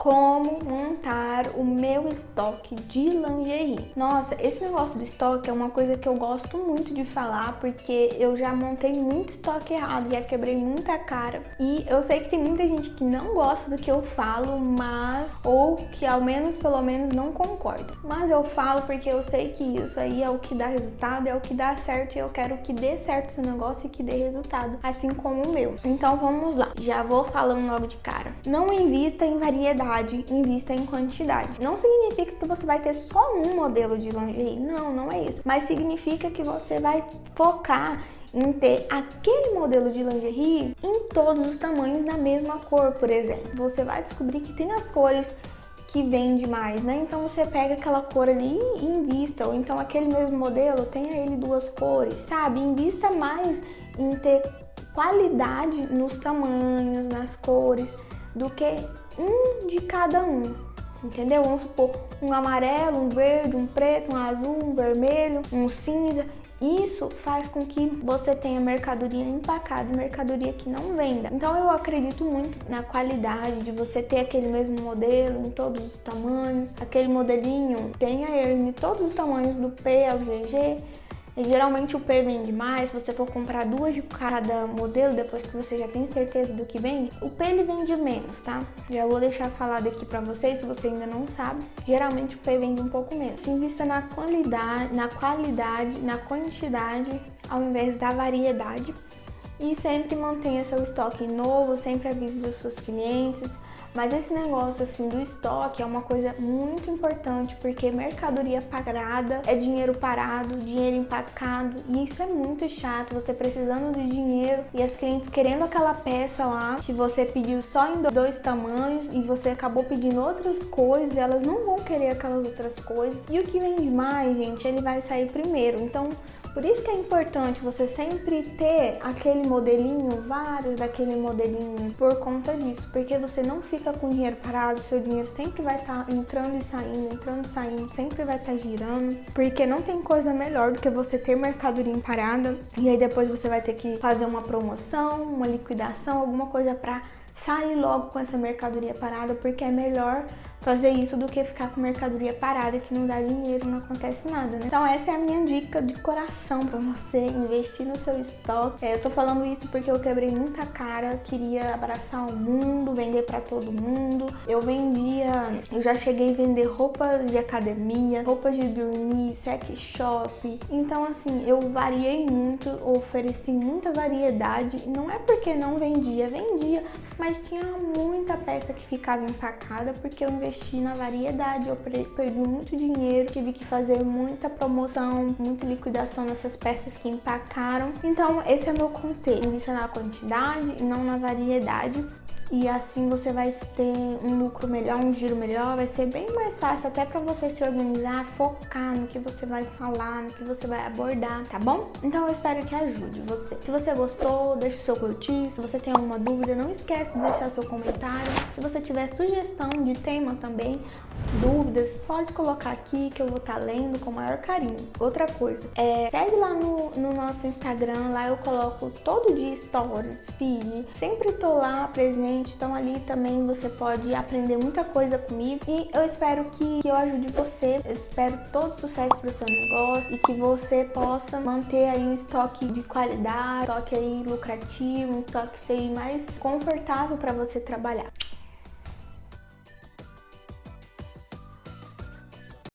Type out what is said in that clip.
como montar o meu estoque de lingerie. Nossa, esse negócio do estoque é uma coisa que eu gosto muito de falar porque eu já montei muito estoque errado, já quebrei muita cara e eu sei que tem muita gente que não gosta do que eu falo, mas ou que ao menos pelo menos não concorda. Mas eu falo porque eu sei que isso aí é o que dá resultado, é o que dá certo e eu quero que dê certo esse negócio e que dê resultado, assim como o meu. Então vamos lá. Já vou falando logo de cara. Não invista em variedade, invista em quantidade. Não significa que você vai ter só um modelo de lingerie. Não, não é isso. Mas significa que você vai focar em ter aquele modelo de lingerie em todos os tamanhos na mesma cor, por exemplo. Você vai descobrir que tem as cores que vende mais, né? Então você pega aquela cor ali e invista, ou então aquele mesmo modelo, tenha ele duas cores, sabe? Invista mais em ter qualidade nos tamanhos, nas cores, do que um de cada um. Entendeu? Vamos supor um amarelo, um verde, um preto, um azul, um vermelho, um cinza. Isso faz com que você tenha mercadoria empacada, mercadoria que não venda. Então eu acredito muito na qualidade de você ter aquele mesmo modelo em todos os tamanhos, aquele modelinho, tenha ele em todos os tamanhos do P ao GG e geralmente o P vende mais, você for comprar duas de cada modelo, depois que você já tem certeza do que vende, o P ele vende menos, tá? Já vou deixar falado aqui pra vocês, se você ainda não sabe, geralmente o P vende um pouco menos. Invista na qualidade, na qualidade, na quantidade, ao invés da variedade. E sempre mantenha seu estoque novo, sempre avise as suas clientes, mas esse negócio assim do estoque é uma coisa muito importante porque mercadoria parada é dinheiro parado, dinheiro empacado e isso é muito chato. Você precisando de dinheiro e as clientes querendo aquela peça lá que você pediu só em dois tamanhos e você acabou pedindo outras coisas, elas não vão querer aquelas outras coisas. E o que vende mais, gente, ele vai sair primeiro. Então por isso que é importante você sempre ter aquele modelinho, vários daquele modelinho, por conta disso, porque você não fica com dinheiro parado, seu dinheiro sempre vai estar tá entrando e saindo, entrando e saindo, sempre vai estar tá girando, porque não tem coisa melhor do que você ter mercadoria parada e aí depois você vai ter que fazer uma promoção, uma liquidação, alguma coisa para sair logo com essa mercadoria parada, porque é melhor fazer isso do que ficar com mercadoria parada que não dá dinheiro, não acontece nada, né? Então essa é a minha dica de coração para você investir no seu estoque. É, eu tô falando isso porque eu quebrei muita cara, queria abraçar o mundo, vender para todo mundo. Eu vendia, eu já cheguei a vender roupas de academia, roupas de dormir, sex shop. Então assim, eu variei muito, ofereci muita variedade. Não é porque não vendia, vendia, mas tinha muita peça que ficava empacada porque eu investi investir na variedade. Eu perdi muito dinheiro, tive que fazer muita promoção, muita liquidação nessas peças que empacaram. Então, esse é meu conselho: invista na quantidade e não na variedade e assim você vai ter um lucro melhor, um giro melhor, vai ser bem mais fácil até para você se organizar, focar no que você vai falar, no que você vai abordar, tá bom? Então eu espero que ajude você. Se você gostou, deixa o seu curtir, se você tem alguma dúvida, não esquece de deixar seu comentário. Se você tiver sugestão de tema também, dúvidas, pode colocar aqui que eu vou estar tá lendo com o maior carinho. Outra coisa, é, segue lá no, no nosso Instagram, lá eu coloco todo dia stories, feed, sempre tô lá presente, então ali também você pode aprender muita coisa comigo. E eu espero que, que eu ajude você, eu espero todo sucesso para o seu negócio e que você possa manter aí um estoque de qualidade, um estoque aí lucrativo, um estoque que seja mais confortável para você trabalhar.